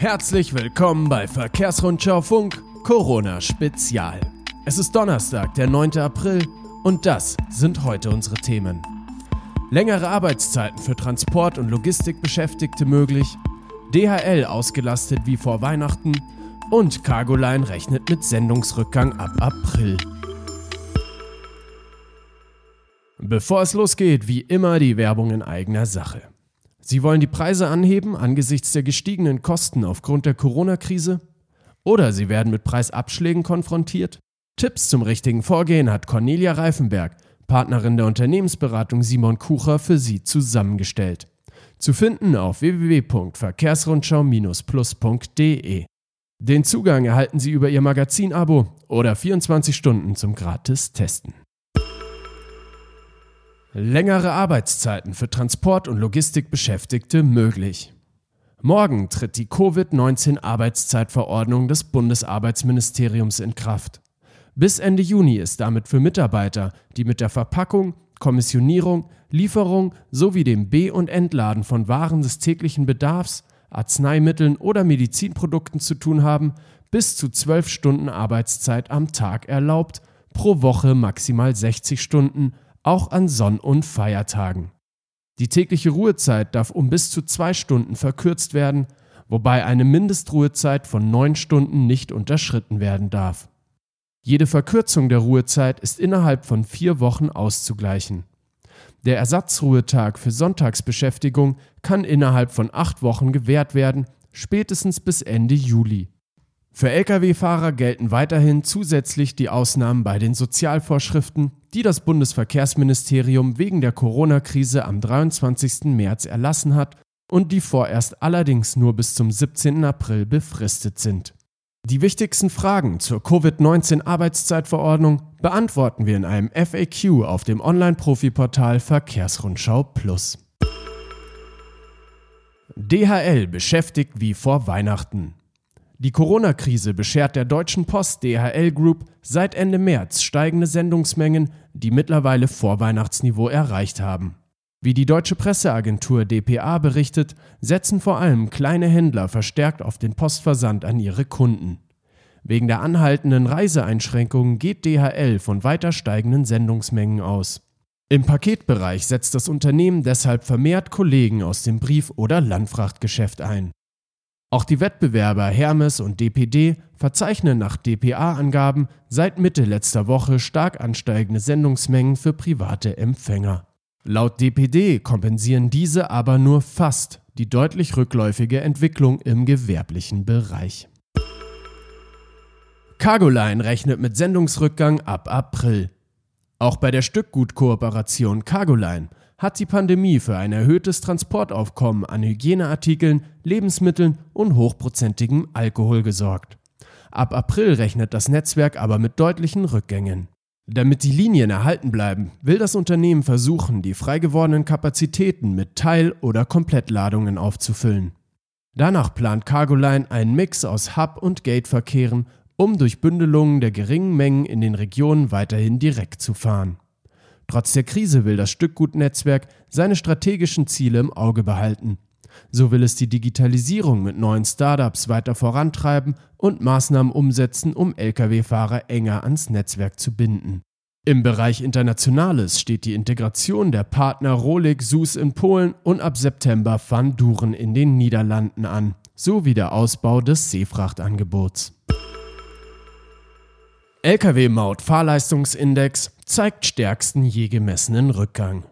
Herzlich willkommen bei Verkehrsrundschau Funk Corona Spezial. Es ist Donnerstag, der 9. April und das sind heute unsere Themen. Längere Arbeitszeiten für Transport- und Logistikbeschäftigte möglich, DHL ausgelastet wie vor Weihnachten und Cargoline rechnet mit Sendungsrückgang ab April. Bevor es losgeht, wie immer die Werbung in eigener Sache. Sie wollen die Preise anheben angesichts der gestiegenen Kosten aufgrund der Corona-Krise? Oder Sie werden mit Preisabschlägen konfrontiert? Tipps zum richtigen Vorgehen hat Cornelia Reifenberg, Partnerin der Unternehmensberatung Simon Kucher, für Sie zusammengestellt. Zu finden auf www.verkehrsrundschau-plus.de. Den Zugang erhalten Sie über Ihr Magazin-Abo oder 24 Stunden zum gratis Testen. Längere Arbeitszeiten für Transport- und Logistikbeschäftigte möglich. Morgen tritt die Covid-19-Arbeitszeitverordnung des Bundesarbeitsministeriums in Kraft. Bis Ende Juni ist damit für Mitarbeiter, die mit der Verpackung, Kommissionierung, Lieferung sowie dem Be- und Entladen von Waren des täglichen Bedarfs, Arzneimitteln oder Medizinprodukten zu tun haben, bis zu 12 Stunden Arbeitszeit am Tag erlaubt, pro Woche maximal 60 Stunden, auch an Sonn- und Feiertagen. Die tägliche Ruhezeit darf um bis zu zwei Stunden verkürzt werden, wobei eine Mindestruhezeit von neun Stunden nicht unterschritten werden darf. Jede Verkürzung der Ruhezeit ist innerhalb von vier Wochen auszugleichen. Der Ersatzruhetag für Sonntagsbeschäftigung kann innerhalb von acht Wochen gewährt werden, spätestens bis Ende Juli. Für Lkw-Fahrer gelten weiterhin zusätzlich die Ausnahmen bei den Sozialvorschriften, die das Bundesverkehrsministerium wegen der Corona-Krise am 23. März erlassen hat und die vorerst allerdings nur bis zum 17. April befristet sind. Die wichtigsten Fragen zur Covid-19-Arbeitszeitverordnung beantworten wir in einem FAQ auf dem Online-Profi-Portal Verkehrsrundschau Plus. DHL beschäftigt wie vor Weihnachten. Die Corona-Krise beschert der Deutschen Post DHL Group seit Ende März steigende Sendungsmengen, die mittlerweile Vorweihnachtsniveau erreicht haben. Wie die deutsche Presseagentur dpa berichtet, setzen vor allem kleine Händler verstärkt auf den Postversand an ihre Kunden. Wegen der anhaltenden Reiseeinschränkungen geht DHL von weiter steigenden Sendungsmengen aus. Im Paketbereich setzt das Unternehmen deshalb vermehrt Kollegen aus dem Brief- oder Landfrachtgeschäft ein. Auch die Wettbewerber Hermes und DPD verzeichnen nach dpa-Angaben seit Mitte letzter Woche stark ansteigende Sendungsmengen für private Empfänger. Laut DPD kompensieren diese aber nur fast die deutlich rückläufige Entwicklung im gewerblichen Bereich. Cargoline rechnet mit Sendungsrückgang ab April. Auch bei der Stückgutkooperation Cargoline hat die Pandemie für ein erhöhtes Transportaufkommen an Hygieneartikeln, Lebensmitteln und hochprozentigem Alkohol gesorgt. Ab April rechnet das Netzwerk aber mit deutlichen Rückgängen. Damit die Linien erhalten bleiben, will das Unternehmen versuchen, die frei gewordenen Kapazitäten mit Teil- oder Komplettladungen aufzufüllen. Danach plant Cargoline einen Mix aus Hub- und Gate-Verkehren, um durch Bündelungen der geringen Mengen in den Regionen weiterhin direkt zu fahren. Trotz der Krise will das Stückgutnetzwerk seine strategischen Ziele im Auge behalten. So will es die Digitalisierung mit neuen Startups weiter vorantreiben und Maßnahmen umsetzen, um Lkw-Fahrer enger ans Netzwerk zu binden. Im Bereich Internationales steht die Integration der Partner Rolik SUS in Polen und ab September Van Duren in den Niederlanden an, sowie der Ausbau des Seefrachtangebots. Lkw-Maut-Fahrleistungsindex zeigt stärksten je gemessenen Rückgang.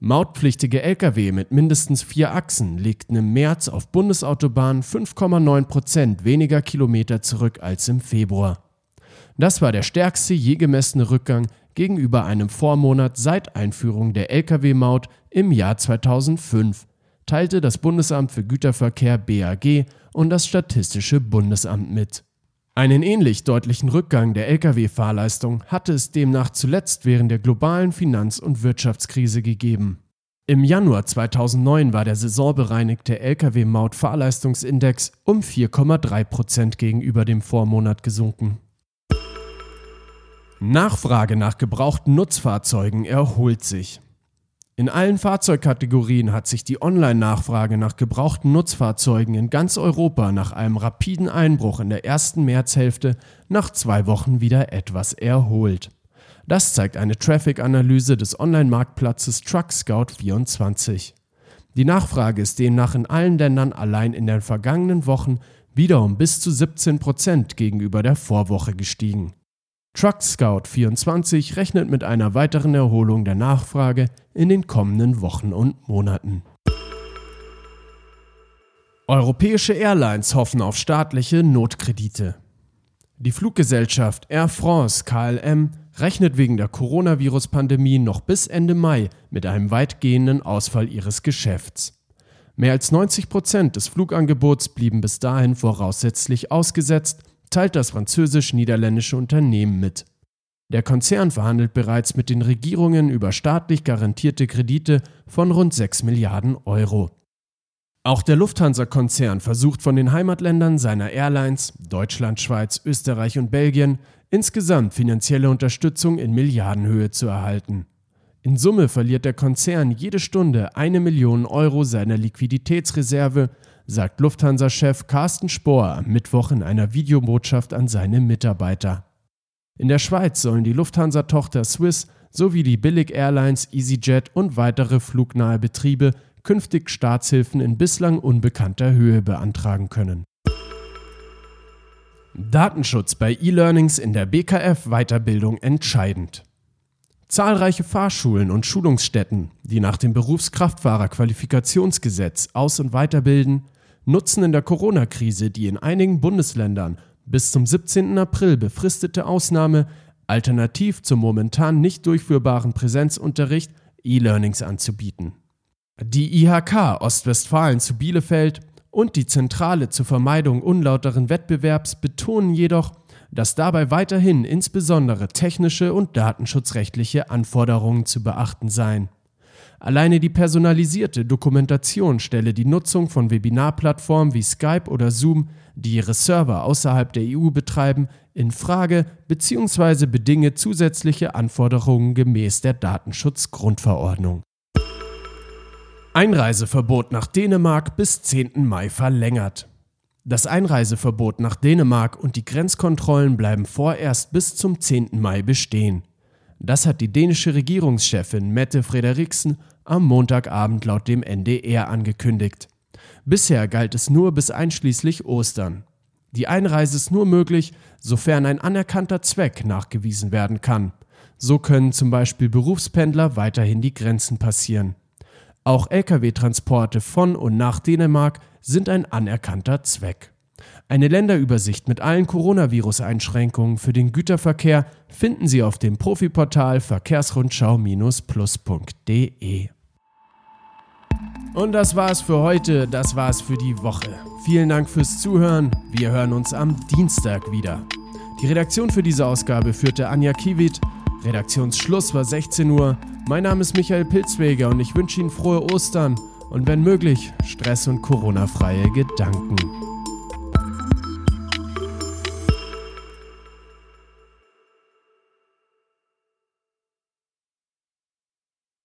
Mautpflichtige Lkw mit mindestens vier Achsen legten im März auf Bundesautobahnen 5,9 Prozent weniger Kilometer zurück als im Februar. Das war der stärkste je gemessene Rückgang gegenüber einem Vormonat seit Einführung der Lkw-Maut im Jahr 2005, teilte das Bundesamt für Güterverkehr BAG und das Statistische Bundesamt mit. Einen ähnlich deutlichen Rückgang der Lkw-Fahrleistung hatte es demnach zuletzt während der globalen Finanz- und Wirtschaftskrise gegeben. Im Januar 2009 war der saisonbereinigte Lkw-Maut-Fahrleistungsindex um 4,3 Prozent gegenüber dem Vormonat gesunken. Nachfrage nach gebrauchten Nutzfahrzeugen erholt sich. In allen Fahrzeugkategorien hat sich die Online-Nachfrage nach gebrauchten Nutzfahrzeugen in ganz Europa nach einem rapiden Einbruch in der ersten Märzhälfte nach zwei Wochen wieder etwas erholt. Das zeigt eine Traffic-Analyse des Online-Marktplatzes TruckScout24. Die Nachfrage ist demnach in allen Ländern allein in den vergangenen Wochen wieder um bis zu 17 Prozent gegenüber der Vorwoche gestiegen. TruckScout24 rechnet mit einer weiteren Erholung der Nachfrage in den kommenden Wochen und Monaten. Europäische Airlines hoffen auf staatliche Notkredite. Die Fluggesellschaft Air France KLM rechnet wegen der Coronavirus-Pandemie noch bis Ende Mai mit einem weitgehenden Ausfall ihres Geschäfts. Mehr als 90 Prozent des Flugangebots blieben bis dahin voraussichtlich ausgesetzt teilt das französisch-niederländische Unternehmen mit. Der Konzern verhandelt bereits mit den Regierungen über staatlich garantierte Kredite von rund 6 Milliarden Euro. Auch der Lufthansa-Konzern versucht von den Heimatländern seiner Airlines Deutschland, Schweiz, Österreich und Belgien insgesamt finanzielle Unterstützung in Milliardenhöhe zu erhalten. In Summe verliert der Konzern jede Stunde eine Million Euro seiner Liquiditätsreserve sagt Lufthansa-Chef Carsten Spohr am Mittwoch in einer Videobotschaft an seine Mitarbeiter. In der Schweiz sollen die Lufthansa-Tochter Swiss sowie die Billig-Airlines EasyJet und weitere flugnahe Betriebe künftig Staatshilfen in bislang unbekannter Höhe beantragen können. Datenschutz bei E-Learnings in der BKF-Weiterbildung entscheidend. Zahlreiche Fahrschulen und Schulungsstätten, die nach dem Berufskraftfahrerqualifikationsgesetz aus- und weiterbilden, nutzen in der Corona-Krise die in einigen Bundesländern bis zum 17. April befristete Ausnahme alternativ zum momentan nicht durchführbaren Präsenzunterricht E-Learnings anzubieten. Die IHK Ostwestfalen zu Bielefeld und die Zentrale zur Vermeidung unlauteren Wettbewerbs betonen jedoch, dass dabei weiterhin insbesondere technische und datenschutzrechtliche Anforderungen zu beachten seien. Alleine die personalisierte Dokumentation stelle die Nutzung von Webinarplattformen wie Skype oder Zoom, die ihre Server außerhalb der EU betreiben, in Frage bzw. bedinge zusätzliche Anforderungen gemäß der Datenschutzgrundverordnung. Einreiseverbot nach Dänemark bis 10. Mai verlängert. Das Einreiseverbot nach Dänemark und die Grenzkontrollen bleiben vorerst bis zum 10. Mai bestehen. Das hat die dänische Regierungschefin Mette Frederiksen am Montagabend laut dem NDR angekündigt. Bisher galt es nur bis einschließlich Ostern. Die Einreise ist nur möglich, sofern ein anerkannter Zweck nachgewiesen werden kann. So können zum Beispiel Berufspendler weiterhin die Grenzen passieren. Auch Lkw-Transporte von und nach Dänemark sind ein anerkannter Zweck. Eine Länderübersicht mit allen Coronavirus-Einschränkungen für den Güterverkehr finden Sie auf dem Profiportal verkehrsrundschau-plus.de. Und das war's für heute, das war's für die Woche. Vielen Dank fürs Zuhören. Wir hören uns am Dienstag wieder. Die Redaktion für diese Ausgabe führte Anja Kiewit. Redaktionsschluss war 16 Uhr. Mein Name ist Michael Pilzweger und ich wünsche Ihnen frohe Ostern und wenn möglich Stress- und Corona-freie Gedanken.